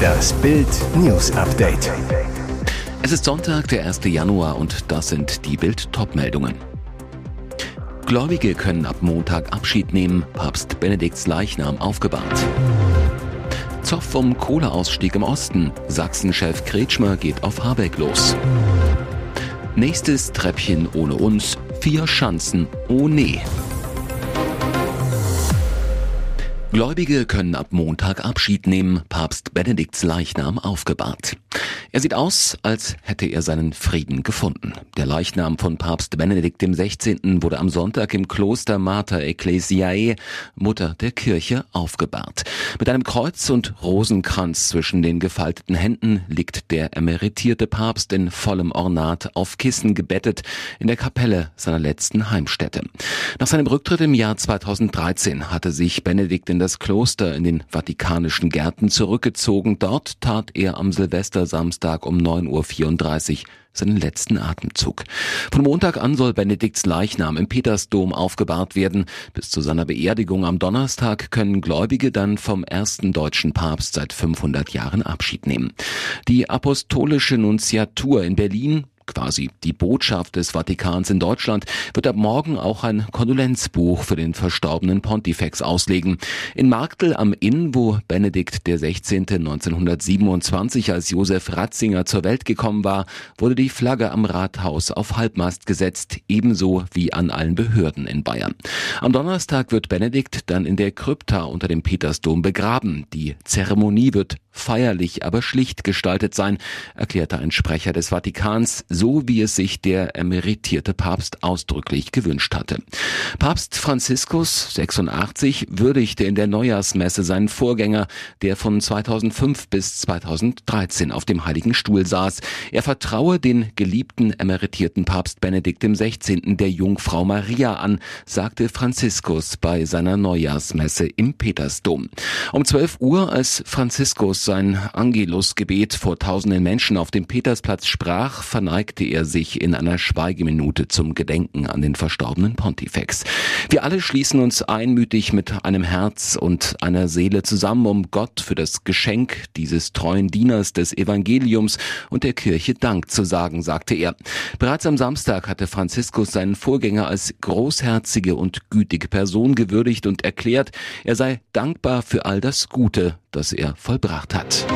Das Bild News Update. Es ist Sonntag, der 1. Januar und das sind die Bild Topmeldungen. Gläubige können ab Montag Abschied nehmen, Papst Benedikts Leichnam aufgebahrt. Zoff vom Kohleausstieg im Osten, Sachsen-Chef Kretschmer geht auf Habeck los. Nächstes Treppchen ohne uns, vier Schanzen, oh nee. Gläubige können ab Montag Abschied nehmen, Papst Benedikts Leichnam aufgebahrt. Er sieht aus, als hätte er seinen Frieden gefunden. Der Leichnam von Papst Benedikt XVI. wurde am Sonntag im Kloster Mater Ecclesiae, Mutter der Kirche, aufgebahrt. Mit einem Kreuz und Rosenkranz zwischen den gefalteten Händen liegt der emeritierte Papst in vollem Ornat auf Kissen gebettet in der Kapelle seiner letzten Heimstätte. Nach seinem Rücktritt im Jahr 2013 hatte sich Benedikt in das Kloster in den Vatikanischen Gärten zurückgezogen. Dort tat er am Silvestersamstag Samstag um 9.34 Uhr seinen letzten Atemzug. Von Montag an soll Benedikts Leichnam im Petersdom aufgebahrt werden. Bis zu seiner Beerdigung am Donnerstag können Gläubige dann vom ersten deutschen Papst seit 500 Jahren Abschied nehmen. Die apostolische Nunziatur in Berlin quasi die Botschaft des Vatikans in Deutschland, wird ab morgen auch ein Kondolenzbuch für den verstorbenen Pontifex auslegen. In Marktl am Inn, wo Benedikt der 16. 1927 als Josef Ratzinger zur Welt gekommen war, wurde die Flagge am Rathaus auf Halbmast gesetzt, ebenso wie an allen Behörden in Bayern. Am Donnerstag wird Benedikt dann in der Krypta unter dem Petersdom begraben. Die Zeremonie wird feierlich, aber schlicht gestaltet sein, erklärte ein Sprecher des Vatikans, so wie es sich der emeritierte Papst ausdrücklich gewünscht hatte. Papst Franziskus, 86, würdigte in der Neujahrsmesse seinen Vorgänger, der von 2005 bis 2013 auf dem Heiligen Stuhl saß. Er vertraue den geliebten emeritierten Papst Benedikt XVI. der Jungfrau Maria an, sagte Franziskus bei seiner Neujahrsmesse im Petersdom. Um 12 Uhr, als Franziskus sein Angelusgebet vor tausenden Menschen auf dem Petersplatz sprach, verneigte er sich in einer Schweigeminute zum Gedenken an den verstorbenen Pontifex. Wir alle schließen uns einmütig mit einem Herz und einer Seele zusammen, um Gott für das Geschenk dieses treuen Dieners des Evangeliums und der Kirche Dank zu sagen, sagte er. Bereits am Samstag hatte Franziskus seinen Vorgänger als großherzige und gütige Person gewürdigt und erklärt, er sei dankbar für all das Gute, das er vollbracht hat.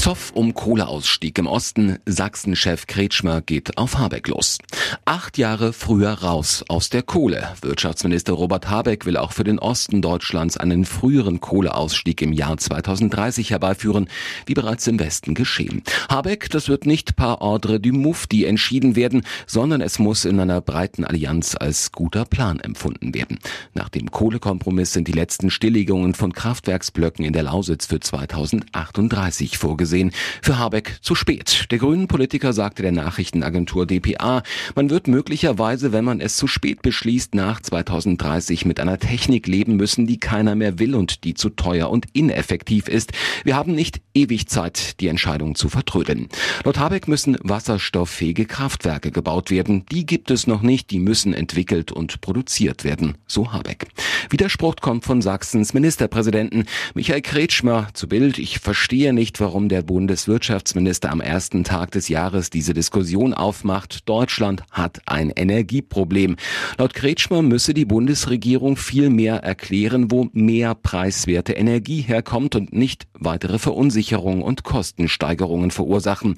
Zoff um Kohleausstieg im Osten. Sachsen-Chef Kretschmer geht auf Habeck los. Acht Jahre früher raus aus der Kohle. Wirtschaftsminister Robert Habeck will auch für den Osten Deutschlands einen früheren Kohleausstieg im Jahr 2030 herbeiführen, wie bereits im Westen geschehen. Habeck, das wird nicht par ordre du Mufti entschieden werden, sondern es muss in einer breiten Allianz als guter Plan empfunden werden. Nach dem Kohlekompromiss sind die letzten Stilllegungen von Kraftwerksblöcken in der Lausitz für 2038 vorgesehen gesehen. Für Habeck zu spät. Der grünen Politiker sagte der Nachrichtenagentur dpa, man wird möglicherweise, wenn man es zu spät beschließt, nach 2030 mit einer Technik leben müssen, die keiner mehr will und die zu teuer und ineffektiv ist. Wir haben nicht ewig Zeit, die Entscheidung zu vertrödeln. Laut Habeck müssen wasserstofffähige Kraftwerke gebaut werden. Die gibt es noch nicht, die müssen entwickelt und produziert werden, so Habeck. Widerspruch kommt von Sachsens Ministerpräsidenten Michael Kretschmer zu Bild. Ich verstehe nicht, warum der der Bundeswirtschaftsminister am ersten Tag des Jahres diese Diskussion aufmacht. Deutschland hat ein Energieproblem. Laut Kretschmer müsse die Bundesregierung viel mehr erklären, wo mehr preiswerte Energie herkommt und nicht weitere Verunsicherungen und Kostensteigerungen verursachen.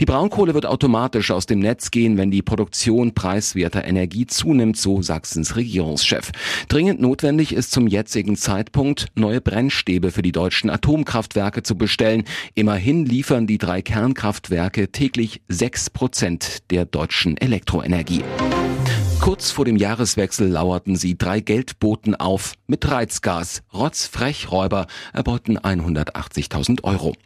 Die Braunkohle wird automatisch aus dem Netz gehen, wenn die Produktion preiswerter Energie zunimmt, so Sachsens Regierungschef. Dringend notwendig ist zum jetzigen Zeitpunkt, neue Brennstäbe für die deutschen Atomkraftwerke zu bestellen. Immerhin Immerhin liefern die drei Kernkraftwerke täglich sechs Prozent der deutschen Elektroenergie. Kurz vor dem Jahreswechsel lauerten sie drei Geldboten auf mit Reizgas. Rotzfrechräuber erbeuten 180.000 Euro.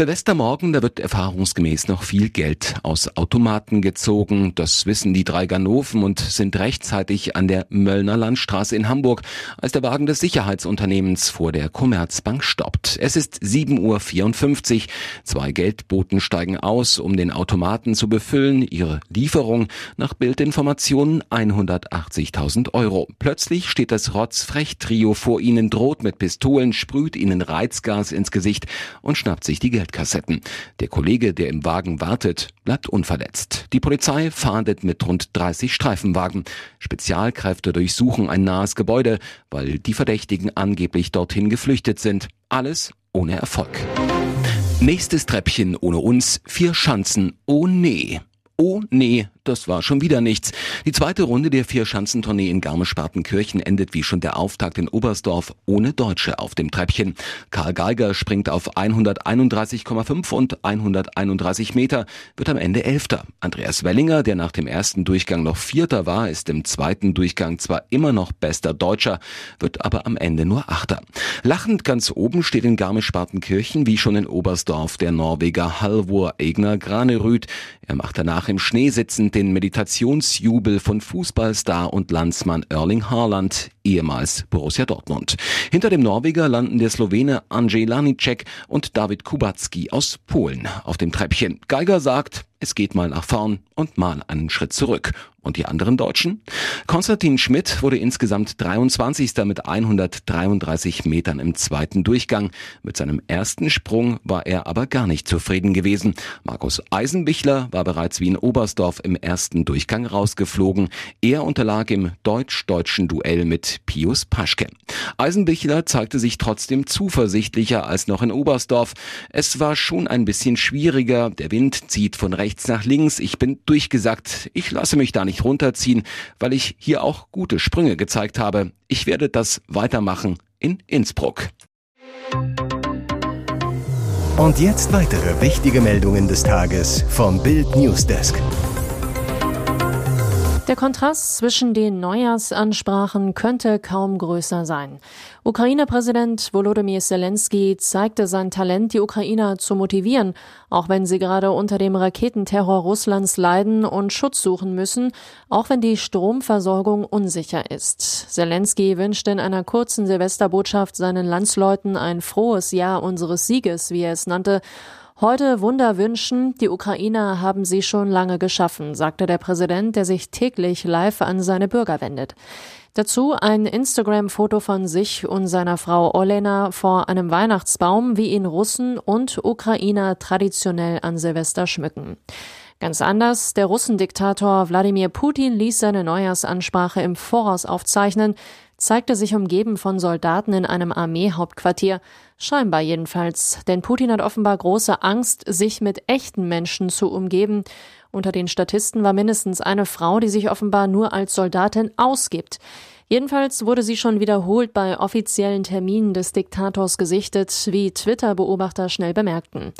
Silvestermorgen, da wird erfahrungsgemäß noch viel Geld aus Automaten gezogen. Das wissen die drei Ganoven und sind rechtzeitig an der Möllner Landstraße in Hamburg, als der Wagen des Sicherheitsunternehmens vor der Commerzbank stoppt. Es ist 7.54 Uhr. Zwei Geldboten steigen aus, um den Automaten zu befüllen. Ihre Lieferung nach Bildinformationen 180.000 Euro. Plötzlich steht das Rotzfrech-Trio vor ihnen, droht mit Pistolen, sprüht ihnen Reizgas ins Gesicht und schnappt sich die Geldkassetten. Der Kollege, der im Wagen wartet, bleibt unverletzt. Die Polizei fahndet mit rund 30 Streifenwagen. Spezialkräfte durchsuchen ein nahes Gebäude, weil die Verdächtigen angeblich dorthin geflüchtet sind. Alles ohne Erfolg. Nächstes Treppchen ohne uns, vier Schanzen, oh nee. Oh nee, das war schon wieder nichts. Die zweite Runde der Vier-Schanzentournee in Garmisch-Partenkirchen endet wie schon der Auftakt in Oberstdorf ohne Deutsche auf dem Treppchen. Karl Geiger springt auf 131,5 und 131 Meter, wird am Ende Elfter. Andreas Wellinger, der nach dem ersten Durchgang noch Vierter war, ist im zweiten Durchgang zwar immer noch bester Deutscher, wird aber am Ende nur Achter. Lachend ganz oben steht in Garmisch-Partenkirchen wie schon in Oberstdorf der Norweger Halvor Egner Granerüth. Er macht danach im Schnee sitzend den Meditationsjubel von Fußballstar und Landsmann Erling Haaland, ehemals Borussia Dortmund. Hinter dem Norweger landen der Slowene Andrzej Lanicek und David Kubacki aus Polen auf dem Treppchen. Geiger sagt, es geht mal nach vorn und mal einen Schritt zurück. Und die anderen Deutschen? Konstantin Schmidt wurde insgesamt 23. mit 133 Metern im zweiten Durchgang. Mit seinem ersten Sprung war er aber gar nicht zufrieden gewesen. Markus Eisenbichler war bereits wie in Oberstdorf im ersten Durchgang rausgeflogen. Er unterlag im deutsch-deutschen Duell mit Pius Paschke. Eisenbichler zeigte sich trotzdem zuversichtlicher als noch in Oberstdorf. Es war schon ein bisschen schwieriger. Der Wind zieht von rechts nach links. Ich bin durchgesagt. Ich lasse mich da nicht runterziehen, weil ich hier auch gute Sprünge gezeigt habe. Ich werde das weitermachen in Innsbruck. Und jetzt weitere wichtige Meldungen des Tages vom Bild Newsdesk. Der Kontrast zwischen den Neujahrsansprachen könnte kaum größer sein. Ukraine-Präsident Volodymyr Zelensky zeigte sein Talent, die Ukrainer zu motivieren, auch wenn sie gerade unter dem Raketenterror Russlands leiden und Schutz suchen müssen, auch wenn die Stromversorgung unsicher ist. Zelensky wünschte in einer kurzen Silvesterbotschaft seinen Landsleuten ein frohes Jahr unseres Sieges, wie er es nannte, Heute Wunder wünschen, die Ukrainer haben sie schon lange geschaffen, sagte der Präsident, der sich täglich live an seine Bürger wendet. Dazu ein Instagram-Foto von sich und seiner Frau Olena vor einem Weihnachtsbaum, wie ihn Russen und Ukrainer traditionell an Silvester schmücken. Ganz anders, der Russendiktator Wladimir Putin ließ seine Neujahrsansprache im Voraus aufzeichnen, zeigte sich umgeben von Soldaten in einem Armeehauptquartier, scheinbar jedenfalls, denn Putin hat offenbar große Angst, sich mit echten Menschen zu umgeben. Unter den Statisten war mindestens eine Frau, die sich offenbar nur als Soldatin ausgibt. Jedenfalls wurde sie schon wiederholt bei offiziellen Terminen des Diktators gesichtet, wie Twitter-Beobachter schnell bemerkten.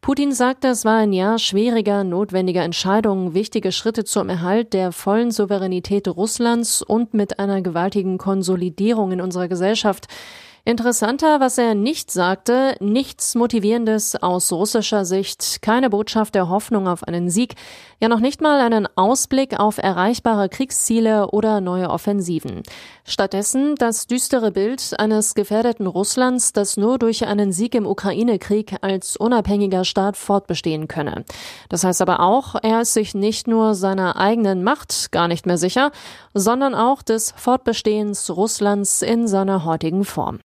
Putin sagte, es war ein Jahr schwieriger, notwendiger Entscheidungen, wichtige Schritte zum Erhalt der vollen Souveränität Russlands und mit einer gewaltigen Konsolidierung in unserer Gesellschaft. Interessanter, was er nicht sagte, nichts Motivierendes aus russischer Sicht, keine Botschaft der Hoffnung auf einen Sieg, ja noch nicht mal einen Ausblick auf erreichbare Kriegsziele oder neue Offensiven. Stattdessen das düstere Bild eines gefährdeten Russlands, das nur durch einen Sieg im Ukraine-Krieg als unabhängiger Staat fortbestehen könne. Das heißt aber auch, er ist sich nicht nur seiner eigenen Macht gar nicht mehr sicher, sondern auch des Fortbestehens Russlands in seiner heutigen Form.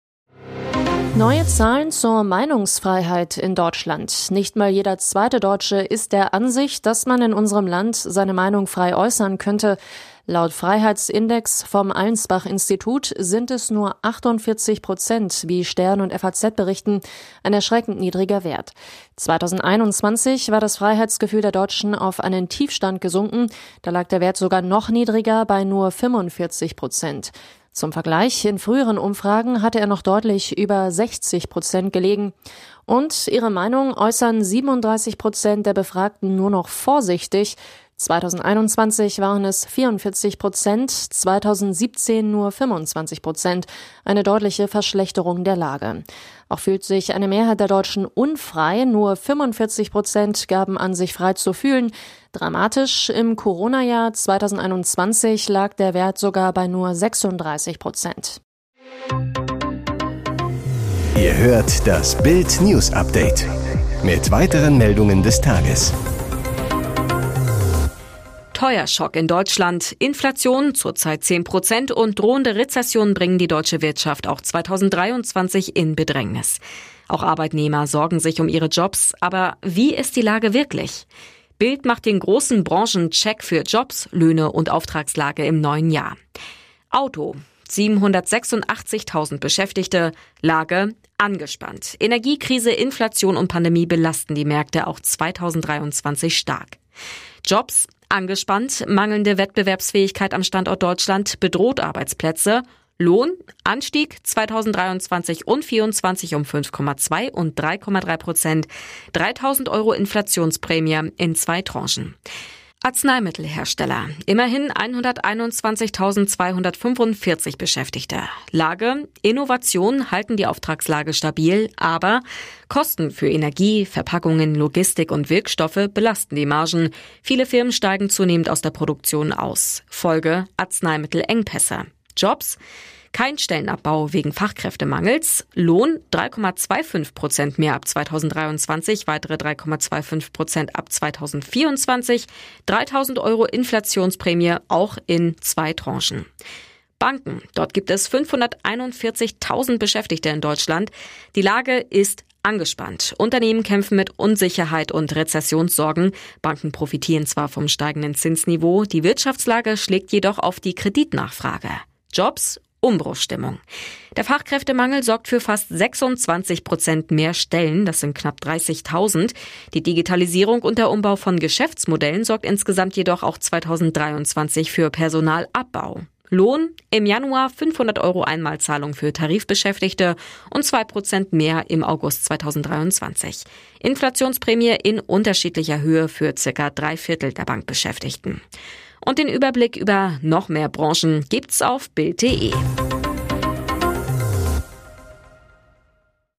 Neue Zahlen zur Meinungsfreiheit in Deutschland. Nicht mal jeder zweite Deutsche ist der Ansicht, dass man in unserem Land seine Meinung frei äußern könnte. Laut Freiheitsindex vom Allensbach-Institut sind es nur 48 Prozent, wie Stern und FAZ berichten, ein erschreckend niedriger Wert. 2021 war das Freiheitsgefühl der Deutschen auf einen Tiefstand gesunken. Da lag der Wert sogar noch niedriger bei nur 45 Prozent. Zum Vergleich, in früheren Umfragen hatte er noch deutlich über 60 Prozent gelegen. Und ihre Meinung äußern 37 Prozent der Befragten nur noch vorsichtig. 2021 waren es 44 Prozent, 2017 nur 25 Prozent, eine deutliche Verschlechterung der Lage. Auch fühlt sich eine Mehrheit der Deutschen unfrei, nur 45 Prozent gaben an, sich frei zu fühlen. Dramatisch, im Corona-Jahr 2021 lag der Wert sogar bei nur 36 Prozent. Ihr hört das Bild News Update mit weiteren Meldungen des Tages. Teuerschock in Deutschland, Inflation zurzeit 10 Prozent und drohende Rezession bringen die deutsche Wirtschaft auch 2023 in Bedrängnis. Auch Arbeitnehmer sorgen sich um ihre Jobs, aber wie ist die Lage wirklich? Bild macht den großen Branchencheck für Jobs, Löhne und Auftragslage im neuen Jahr. Auto. 786.000 Beschäftigte, Lage angespannt. Energiekrise, Inflation und Pandemie belasten die Märkte auch 2023 stark. Jobs Angespannt, mangelnde Wettbewerbsfähigkeit am Standort Deutschland bedroht Arbeitsplätze. Lohn, Anstieg 2023 und 2024 um 5,2 und 3,3 Prozent. 3000 Euro Inflationsprämie in zwei Tranchen. Arzneimittelhersteller. Immerhin 121.245 Beschäftigte. Lage, Innovation halten die Auftragslage stabil, aber Kosten für Energie, Verpackungen, Logistik und Wirkstoffe belasten die Margen. Viele Firmen steigen zunehmend aus der Produktion aus. Folge Arzneimittelengpässe. Jobs kein Stellenabbau wegen Fachkräftemangels. Lohn 3,25 Prozent mehr ab 2023, weitere 3,25 Prozent ab 2024. 3000 Euro Inflationsprämie auch in zwei Tranchen. Banken. Dort gibt es 541.000 Beschäftigte in Deutschland. Die Lage ist angespannt. Unternehmen kämpfen mit Unsicherheit und Rezessionssorgen. Banken profitieren zwar vom steigenden Zinsniveau, die Wirtschaftslage schlägt jedoch auf die Kreditnachfrage. Jobs Umbruchstimmung. Der Fachkräftemangel sorgt für fast 26 Prozent mehr Stellen, das sind knapp 30.000. Die Digitalisierung und der Umbau von Geschäftsmodellen sorgt insgesamt jedoch auch 2023 für Personalabbau. Lohn im Januar 500 Euro Einmalzahlung für Tarifbeschäftigte und 2 Prozent mehr im August 2023. Inflationsprämie in unterschiedlicher Höhe für circa drei Viertel der Bankbeschäftigten. Und den Überblick über noch mehr Branchen gibt's auf Bild.de.